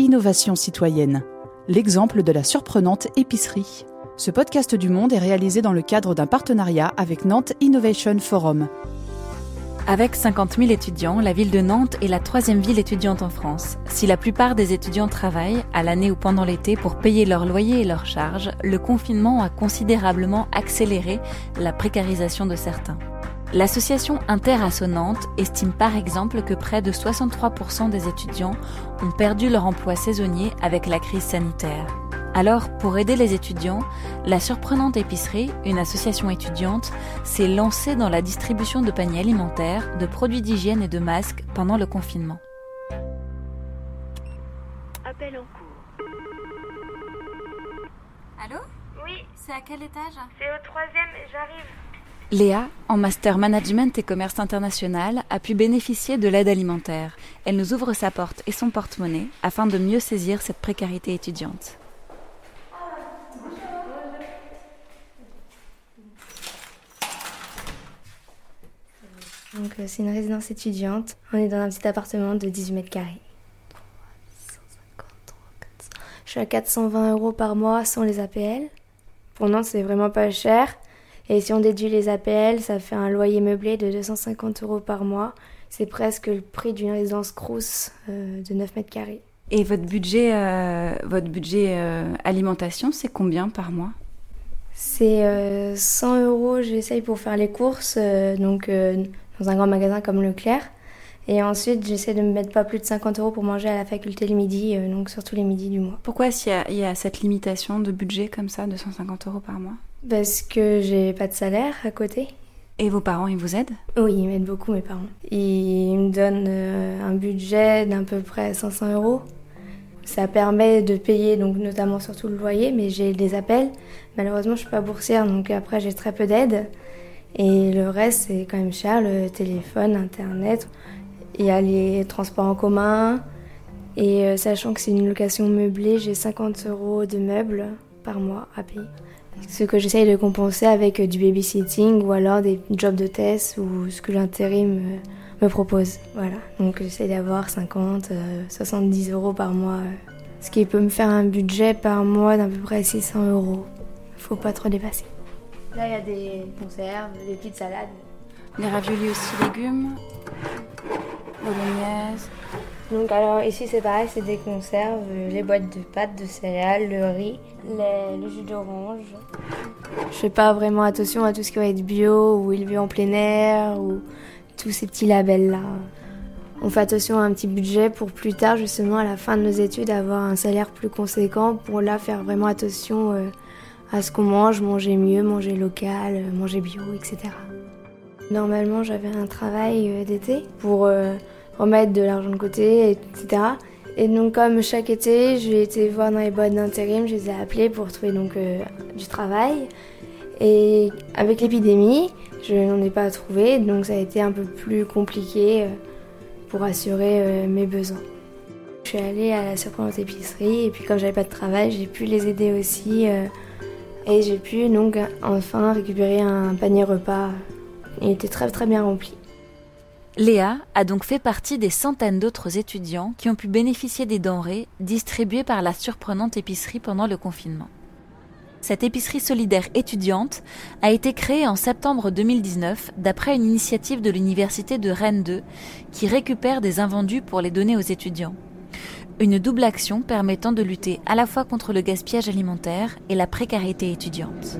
Innovation citoyenne, l'exemple de la surprenante épicerie. Ce podcast du Monde est réalisé dans le cadre d'un partenariat avec Nantes Innovation Forum. Avec 50 000 étudiants, la ville de Nantes est la troisième ville étudiante en France. Si la plupart des étudiants travaillent, à l'année ou pendant l'été, pour payer leur loyer et leurs charges, le confinement a considérablement accéléré la précarisation de certains. L'association Interassonante estime par exemple que près de 63% des étudiants ont perdu leur emploi saisonnier avec la crise sanitaire. Alors, pour aider les étudiants, la Surprenante Épicerie, une association étudiante, s'est lancée dans la distribution de paniers alimentaires, de produits d'hygiène et de masques pendant le confinement. Appel en cours. Allô? Oui, C'est à quel étage? C'est au troisième, j'arrive. Léa, en master management et commerce international, a pu bénéficier de l'aide alimentaire. Elle nous ouvre sa porte et son porte-monnaie afin de mieux saisir cette précarité étudiante. Donc euh, c'est une résidence étudiante. On est dans un petit appartement de 18 mètres carrés. Je suis à 420 euros par mois sans les APL. Pour Nantes, c'est vraiment pas cher. Et si on déduit les APL, ça fait un loyer meublé de 250 euros par mois. C'est presque le prix d'une résidence Crous euh, de 9 mètres carrés. Et votre budget, euh, votre budget euh, alimentation, c'est combien par mois? C'est euh, 100 euros, j'essaye pour faire les courses, donc dans un grand magasin comme Leclerc. Et ensuite, j'essaie de me mettre pas plus de 50 euros pour manger à la faculté le midi, euh, donc surtout les midis du mois. Pourquoi s'il y, y a cette limitation de budget comme ça, de 150 euros par mois? Parce que j'ai pas de salaire à côté. Et vos parents, ils vous aident? Oui, ils m'aident beaucoup, mes parents. Ils me donnent euh, un budget d'à peu près 500 euros. Ça permet de payer, donc notamment surtout le loyer, mais j'ai des appels. Malheureusement, je suis pas boursière, donc après, j'ai très peu d'aide. Et le reste, c'est quand même cher, le téléphone, Internet. Il y a les transports en commun. Et euh, sachant que c'est une location meublée, j'ai 50 euros de meubles par mois à payer. Ce que j'essaye de compenser avec euh, du babysitting ou alors des jobs de test ou ce que l'intérim euh, me propose. Voilà. Donc j'essaie d'avoir 50, euh, 70 euros par mois. euh, Ce qui peut me faire un budget par mois d'à peu près 600 euros. Faut pas trop dépasser. Là, il y a des conserves, des petites salades. Les raviolis aussi légumes Bolognaise Donc alors ici c'est pareil, c'est des conserves, euh, les boîtes de pâtes, de céréales, le riz, le jus d'orange. Je fais pas vraiment attention à tout ce qui va être bio ou élevé en plein air ou tous ces petits labels là. On fait attention à un petit budget pour plus tard justement à la fin de nos études avoir un salaire plus conséquent pour là faire vraiment attention euh, à ce qu'on mange, manger mieux, manger local, euh, manger bio, etc. Normalement j'avais un travail d'été pour remettre de l'argent de côté, etc. Et donc comme chaque été, j'ai été voir dans les boîtes d'intérim, je les ai appelés pour trouver donc euh, du travail. Et avec l'épidémie, je n'en ai pas trouvé, donc ça a été un peu plus compliqué euh, pour assurer euh, mes besoins. Je suis allée à la surprenante épicerie et puis comme j'avais pas de travail, j'ai pu les aider aussi et j'ai pu donc enfin récupérer un panier repas. Il était très très bien rempli. Léa a donc fait partie des centaines d'autres étudiants qui ont pu bénéficier des denrées distribuées par la surprenante épicerie pendant le confinement. Cette épicerie solidaire étudiante a été créée en septembre 2019 d'après une initiative de l'université de Rennes 2 qui récupère des invendus pour les donner aux étudiants. Une double action permettant de lutter à la fois contre le gaspillage alimentaire et la précarité étudiante.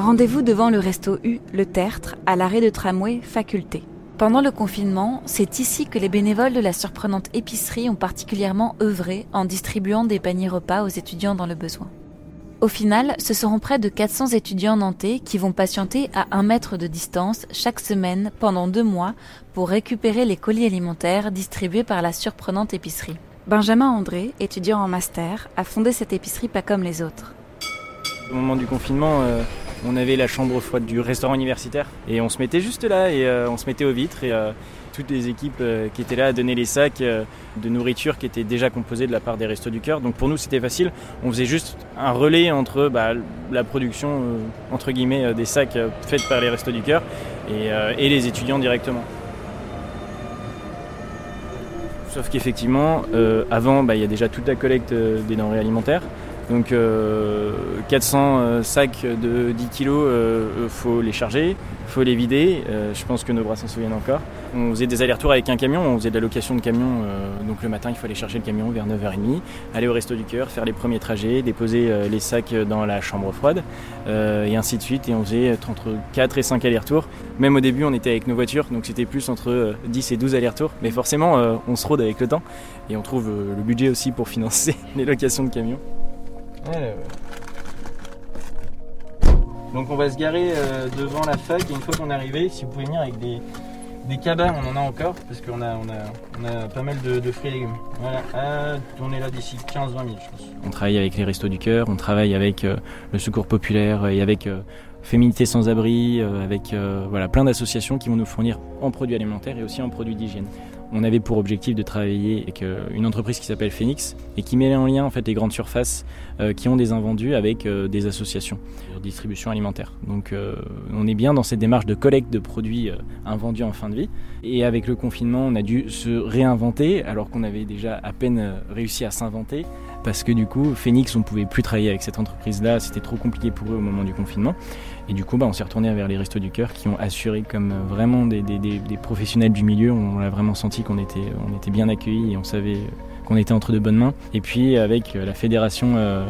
Rendez-vous devant le resto U, le Tertre, à l'arrêt de tramway Faculté. Pendant le confinement, c'est ici que les bénévoles de la surprenante épicerie ont particulièrement œuvré en distribuant des paniers repas aux étudiants dans le besoin. Au final, ce seront près de 400 étudiants nantais qui vont patienter à un mètre de distance chaque semaine pendant deux mois pour récupérer les colis alimentaires distribués par la surprenante épicerie. Benjamin André, étudiant en master, a fondé cette épicerie pas comme les autres. Au moment du confinement, euh, on avait la chambre froide du restaurant universitaire et on se mettait juste là et euh, on se mettait aux vitres et euh, toutes les équipes euh, qui étaient là donnaient les sacs de nourriture qui étaient déjà composés de la part des Restos du Cœur. Donc pour nous c'était facile, on faisait juste un relais entre bah, la production entre guillemets des sacs faits par les Restos du Cœur et, et les étudiants directement. Sauf qu'effectivement, avant, bah, il y a déjà toute la collecte des denrées alimentaires. Donc 400 sacs de 10 kg, il faut les charger, faut les vider. je pense que nos bras s'en souviennent encore. On faisait des allers-retours avec un camion, on faisait de la location de camion. donc le matin, il fallait charger le camion vers 9h30, aller au resto du cœur, faire les premiers trajets, déposer les sacs dans la chambre froide, et ainsi de suite. Et on faisait entre 4 et 5 allers-retours. Même au début, on était avec nos voitures, donc c'était plus entre 10 et 12 allers-retours. Mais forcément, on se rôde avec le temps et on trouve le budget aussi pour financer les locations de camions. Donc on va se garer euh, devant la fac et une fois qu'on est arrivé, si vous pouvez venir avec des, des cabanes, on en a encore parce qu'on a, on a, pas mal de, fruits et légumes. Voilà, ah, on est là d'ici 15-20 minutes je pense. On travaille avec les Restos du Cœur, on travaille avec euh, le Secours Populaire et avec euh, Féminité sans abri, avec voilà, plein d'associations qui vont nous fournir en produits alimentaires et aussi en produits d'hygiène on avait pour objectif de travailler avec euh, une entreprise qui s'appelle Phoenix et qui met en lien en fait les grandes surfaces euh, qui ont des invendus avec euh, des associations de distribution alimentaire. Donc on est bien dans cette démarche de collecte de produits invendus en fin de vie. Et avec le confinement, on a dû se réinventer alors qu'on avait déjà à peine réussi à s'inventer parce que du coup, Phoenix, on pouvait plus travailler avec cette entreprise-là, c'était trop compliqué pour eux au moment du confinement. Et du coup, bah, on s'est retourné vers les Restos du Cœur qui ont assuré comme vraiment des, professionnels du milieu. On a vraiment senti qu'on était, bien accueillis et on savait qu'on était entre de bonnes mains. Et puis avec la fédération euh,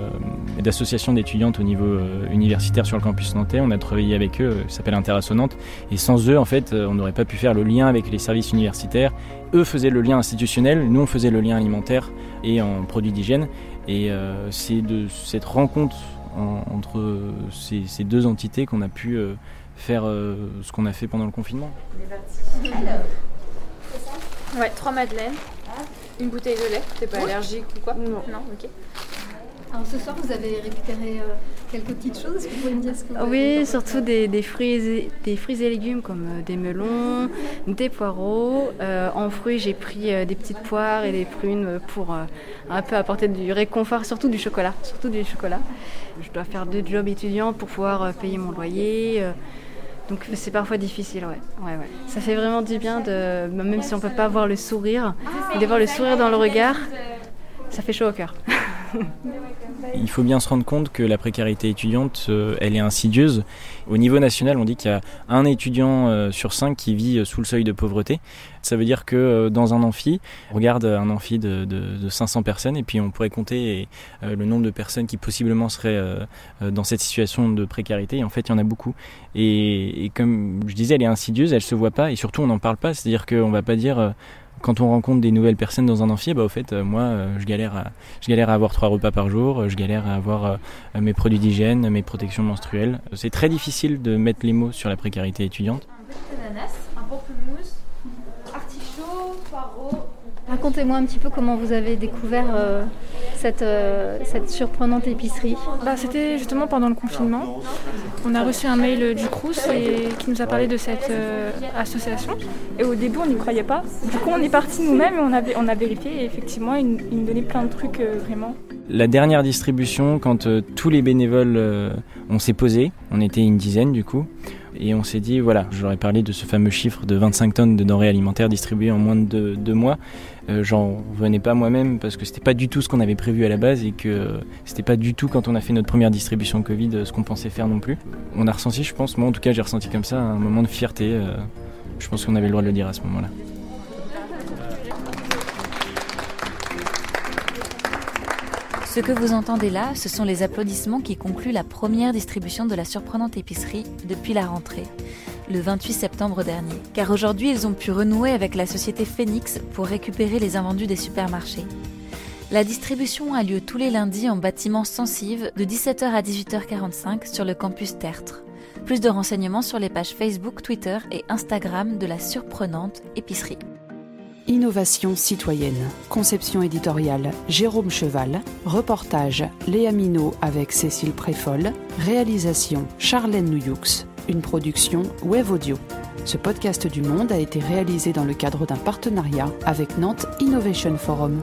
d'associations d'étudiantes au niveau euh, universitaire sur le campus nantais, on a travaillé avec eux, euh, ça s'appelle Interassonante. Et sans eux, en fait, on n'aurait pas pu faire le lien avec les services universitaires. Eux faisaient le lien institutionnel, nous on faisait le lien alimentaire et en produits d'hygiène. Et c'est de cette rencontre entre ces, deux entités qu'on a pu euh, faire euh, ce qu'on a fait pendant le confinement. Ouais, trois madeleines, une bouteille de lait. T'es pas allergique ou quoi Non. Non, ok. Alors ce soir, vous avez récupéré euh, quelques petites choses. Vous pouvez me dire ce que vous Oui, surtout des, fruits et, des fruits et légumes comme euh, des melons, des poireaux. Euh, en fruits, j'ai pris des petites poires et des prunes pour un peu apporter du réconfort, surtout du chocolat. Surtout du chocolat. Je dois faire deux jobs étudiants pour pouvoir payer mon loyer. Donc c'est parfois difficile, ouais. ouais, ouais. Ça fait vraiment du bien, de, même si on ne peut pas voir le sourire, de voir le sourire dans le regard, ça fait chaud au cœur. Il faut bien se rendre compte que la précarité étudiante, euh, elle est insidieuse. Au niveau national, on dit qu'il y a un étudiant euh, sur cinq qui vit euh, sous le seuil de pauvreté. Ça veut dire que dans un amphi, on regarde un amphi de, 500 personnes et puis on pourrait compter le nombre de personnes qui possiblement seraient dans cette situation de précarité. Et en fait, il y en a beaucoup. Et, et, comme je disais, elle est insidieuse, elle se voit pas et surtout on n'en parle pas. C'est-à-dire qu'on va pas dire quand on rencontre des nouvelles personnes dans un amphi, bah, au fait, euh, moi, euh, je, galère à, je galère à avoir trois repas par jour, je galère à avoir euh, mes produits d'hygiène, mes protections menstruelles. C'est très difficile de mettre les mots sur la précarité étudiante. Un peu d'ananas, un pamplemousse, artichaut, poireau, Racontez-moi un petit peu comment vous avez découvert euh, cette, euh, cette, surprenante épicerie. Bah, C'était justement pendant le confinement. On a reçu un mail du Crous et, qui nous a parlé de cette euh, association. Et au début, on n'y croyait pas. Du coup, on est parti nous-mêmes et on a, on a vérifié. Et effectivement, ils, nous donnaient plein de trucs vraiment. La dernière distribution, quand tous les bénévoles, on s'est posé, on était une dizaine du coup, et on s'est dit, voilà, j'aurais parlé de ce fameux chiffre de 25 tonnes de denrées alimentaires distribuées en moins de deux mois. Euh, j'en venais pas moi-même parce que c'était pas du tout ce qu'on avait prévu à la base et que c'était pas du tout quand on a fait notre première distribution Covid euh, ce qu'on pensait faire non plus. On a ressenti, je pense, moi en tout cas j'ai ressenti comme ça un moment de fierté. Euh, je pense qu'on avait le droit de le dire à ce moment-là. Ce que vous entendez là, ce sont les applaudissements qui concluent la première distribution de la surprenante épicerie depuis la rentrée le 28 septembre dernier, car aujourd'hui ils ont pu renouer avec la société Phoenix pour récupérer les invendus des supermarchés. La distribution a lieu tous les lundis en bâtiment sensive de 17h à 18h45 sur le campus Tertre. Plus de renseignements sur les pages Facebook, Twitter et Instagram de la surprenante épicerie. Innovation citoyenne. Conception éditoriale Jérôme Cheval. Reportage Léa Minot avec Cécile Préfol. Réalisation Charlène Nouyux une production Web Audio. Ce podcast du Monde a été réalisé dans le cadre d'un partenariat avec Nantes Innovation Forum.